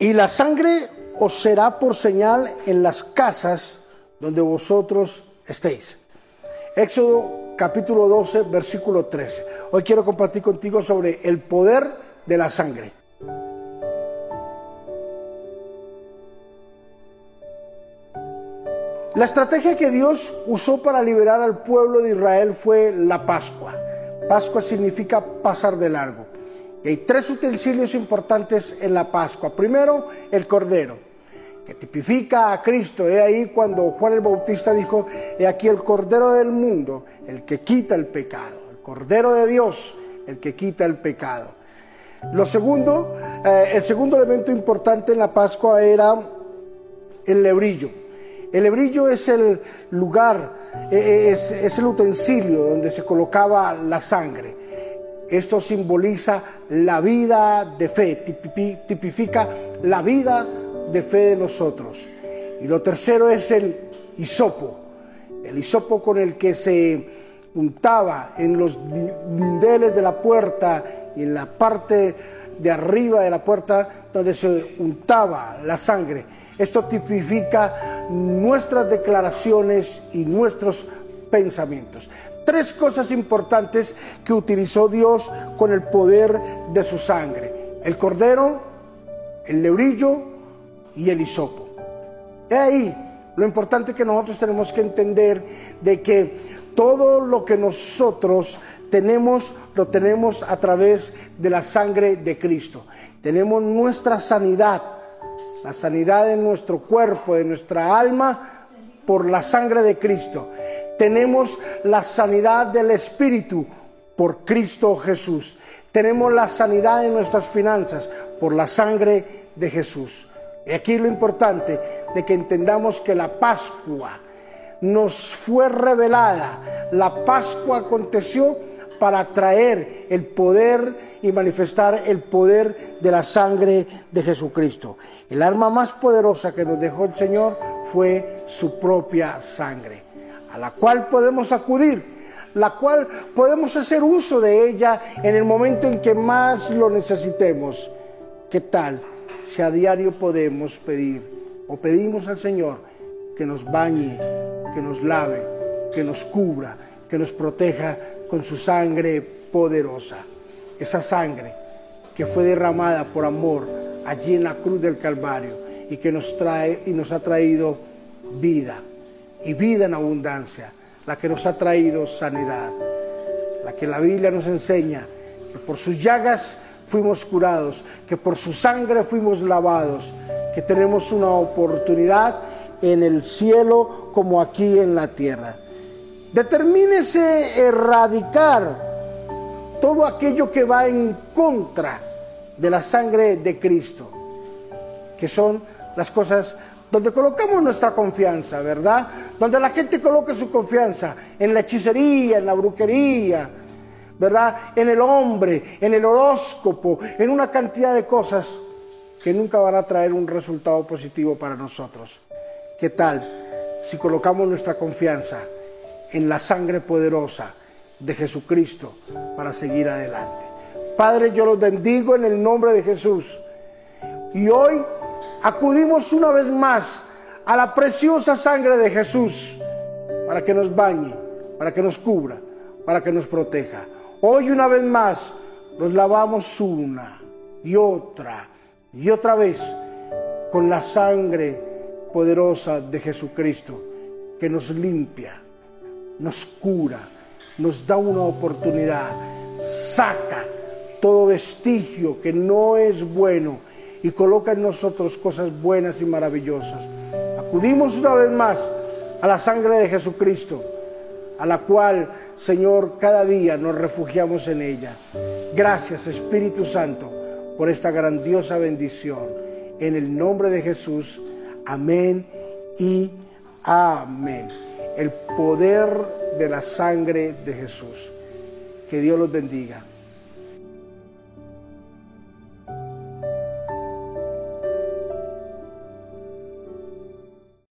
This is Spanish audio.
Y la sangre os será por señal en las casas donde vosotros estéis. Éxodo capítulo 12, versículo 13. Hoy quiero compartir contigo sobre el poder de la sangre. La estrategia que Dios usó para liberar al pueblo de Israel fue la Pascua. Pascua significa pasar de largo. Y hay tres utensilios importantes en la Pascua. Primero, el cordero, que tipifica a Cristo. He ahí cuando Juan el Bautista dijo, he aquí el cordero del mundo, el que quita el pecado. El cordero de Dios, el que quita el pecado. Lo segundo, eh, el segundo elemento importante en la Pascua era el lebrillo. El lebrillo es el lugar, eh, es, es el utensilio donde se colocaba la sangre. Esto simboliza la vida de fe, tipifica la vida de fe de nosotros. Y lo tercero es el hisopo, el hisopo con el que se untaba en los dindeles de la puerta y en la parte de arriba de la puerta donde se untaba la sangre. Esto tipifica nuestras declaraciones y nuestros pensamientos tres cosas importantes que utilizó Dios con el poder de su sangre. El cordero, el lebrillo y el hisopo. He ahí lo importante que nosotros tenemos que entender de que todo lo que nosotros tenemos, lo tenemos a través de la sangre de Cristo. Tenemos nuestra sanidad, la sanidad de nuestro cuerpo, de nuestra alma, por la sangre de Cristo tenemos la sanidad del Espíritu por Cristo Jesús. Tenemos la sanidad de nuestras finanzas por la sangre de Jesús. Y aquí lo importante de que entendamos que la Pascua nos fue revelada. La Pascua aconteció para traer el poder y manifestar el poder de la sangre de Jesucristo. El arma más poderosa que nos dejó el Señor fue su propia sangre a la cual podemos acudir, la cual podemos hacer uso de ella en el momento en que más lo necesitemos. ¿Qué tal si a diario podemos pedir o pedimos al Señor que nos bañe, que nos lave, que nos cubra, que nos proteja con su sangre poderosa? Esa sangre que fue derramada por amor allí en la cruz del Calvario y que nos trae y nos ha traído vida y vida en abundancia, la que nos ha traído sanidad, la que la Biblia nos enseña que por sus llagas fuimos curados, que por su sangre fuimos lavados, que tenemos una oportunidad en el cielo como aquí en la tierra. Determínese erradicar todo aquello que va en contra de la sangre de Cristo, que son las cosas donde colocamos nuestra confianza, ¿verdad? Donde la gente coloque su confianza en la hechicería, en la brujería, ¿verdad? En el hombre, en el horóscopo, en una cantidad de cosas que nunca van a traer un resultado positivo para nosotros. ¿Qué tal si colocamos nuestra confianza en la sangre poderosa de Jesucristo para seguir adelante? Padre, yo los bendigo en el nombre de Jesús. Y hoy acudimos una vez más a la preciosa sangre de Jesús para que nos bañe, para que nos cubra, para que nos proteja. Hoy una vez más nos lavamos una y otra y otra vez con la sangre poderosa de Jesucristo que nos limpia, nos cura, nos da una oportunidad, saca todo vestigio que no es bueno y coloca en nosotros cosas buenas y maravillosas. Acudimos una vez más a la sangre de Jesucristo, a la cual, Señor, cada día nos refugiamos en ella. Gracias, Espíritu Santo, por esta grandiosa bendición. En el nombre de Jesús, amén y amén. El poder de la sangre de Jesús. Que Dios los bendiga.